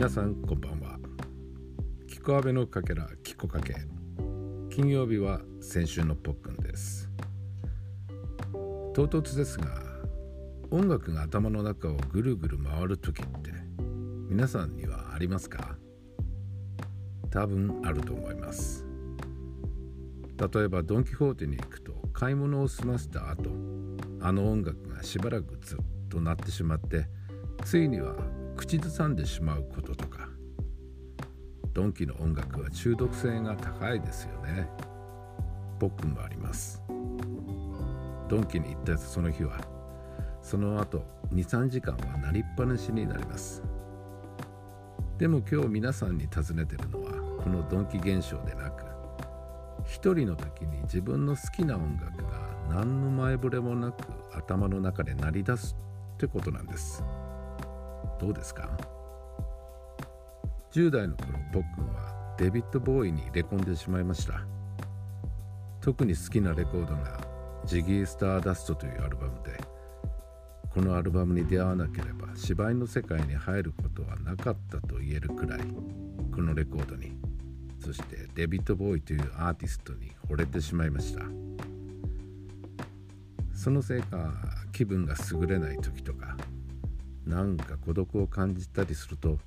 皆さんこんばんは。キコアベのかけらキコかけ。金曜日は先週のポックンです。唐突ですが音楽が頭の中をぐるぐる回る時って皆さんにはありますか？多分あると思います。例えばドン・キホーテに行くと買い物を済ませた後あの音楽がしばらくずっと鳴ってしまってついには口ずさんでしまうこととかドンキの音楽は中毒性が高いですよね。僕もあります。ドンキに行ったその日はその後23時間は鳴りっぱなしになります。でも今日皆さんに尋ねてるのはこのドンキ現象でなく一人の時に自分の好きな音楽が何の前触れもなく頭の中で鳴り出すってことなんです。どうですか？10代の頃ポックンはデビッド・ボーイに入れ込んでしまいました。特に好きなレコードがジギー・スターダストというアルバムでこのアルバムに出会わなければ芝居の世界に入ることはなかったと言えるくらいこのレコードに。そしてデビッド・ボーイというアーティストに惚れてしまいました。そのせいか気分が優れない時とかなんか孤独を感じたりすると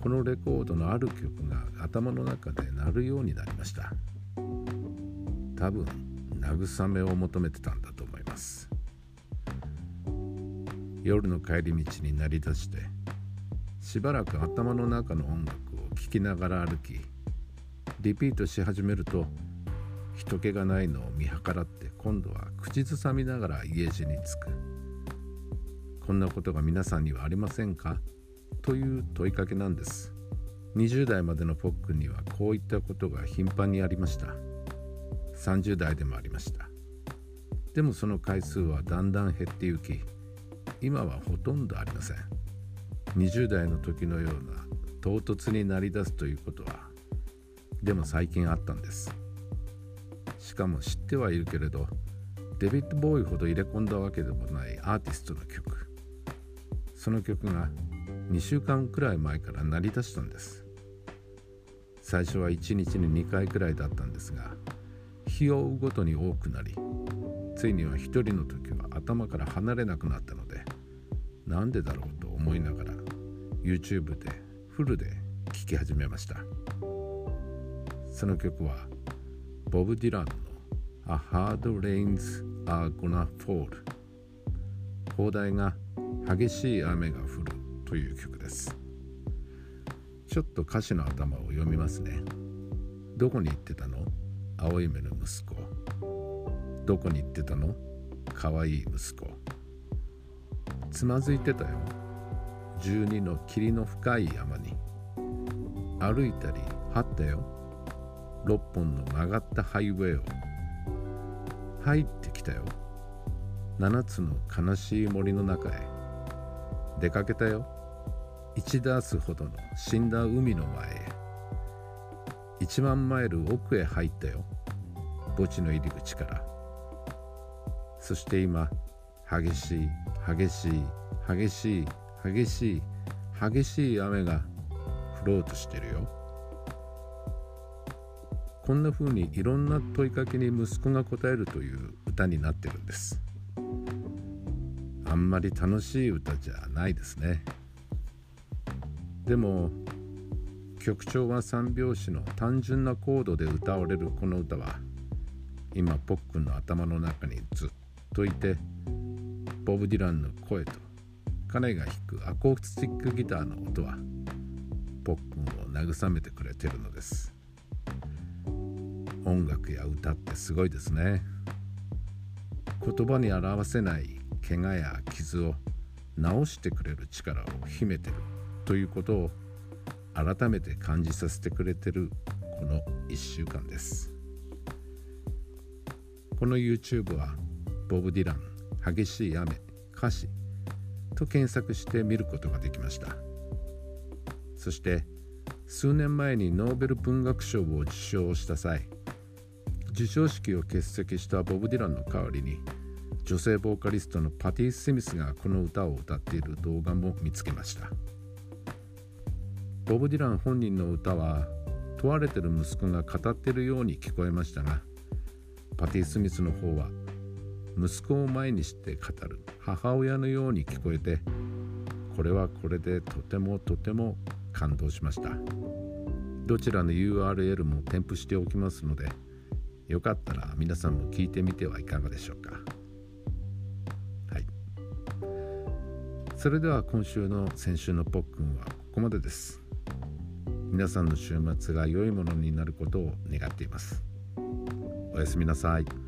このレコードのある曲が頭の中で鳴るようになりました。多分慰めを求めてたんだと思います。夜の帰り道に鳴り出してしばらく頭の中の音楽を聴きながら歩きリピートし始めると人気がないのを見計らって今度は口ずさみながら家路に着く。こんなことが皆さんにはありませんか？という問いかけなんです。20代までのポックにはこういったことが頻繁にありました。30代でもありました。でもその回数はだんだん減ってゆき今はほとんどありません。20代の時のような唐突になり出すということはでも最近あったんです。しかも知ってはいるけれどデビッド・ボーイほど入れ込んだわけでもないアーティストの曲。その曲が2週間くらい前から鳴り出したんです。最初は1日に2回くらいだったんですが日を追うごとに多くなりついには1人の時は頭から離れなくなったのでなんでだろうと思いながら YouTube でフルで聴き始めました。その曲はボブ・ディランの A Hard Rains Are Gonna Fall 放題が激しい雨が降るという曲です。ちょっと歌詞の頭を読みますねどこに行ってたの青い目の息子どこに行ってたの可愛い息子つまずいてたよ十二の霧の深い山に歩いたり張ったよ六本の曲がったハイウェイを入ってきたよ七つの悲しい森の中へ出かけたよ。1ダースほどの死んだ海の前へ。1万マイル奥へ入ったよ。墓地の入り口から。そして今激しい激しい激しい激しい激しい雨が降ろうとしてるよ。こんな風にいろんな問いかけに息子が答えるという歌になってるんです。あんまり楽しい歌じゃないですね。でも曲調は三拍子の単純なコードで歌われるこの歌は今ポックンの頭の中にずっといてボブ・ディランの声と彼が弾くアコースティックギターの音はポックンを慰めてくれてるのです。音楽や歌ってすごいですね。言葉に表せない怪我や傷を治してくれる力を秘めてるということを改めて感じさせてくれてるこの1週間です。この YouTube はボブ・ディラン激しい雨歌詞と検索して見ることができました。そして数年前にノーベル文学賞を受賞した際授賞式を欠席したボブ・ディランの代わりに女性ボーカリストのパティ・スミスがこの歌を歌っている動画も見つけました。ボブ・ディラン本人の歌は問われてる息子が語ってるように聞こえましたがパティ・スミスの方は息子を前にして語る母親のように聞こえてこれはこれでとてもとても感動しました。どちらの URL も添付しておきますのでよかったら皆さんも聞いてみてはいかがでしょうか。それでは今週の先週のポックンはここまでです皆さんの週末が良いものになることを願っていますおやすみなさい。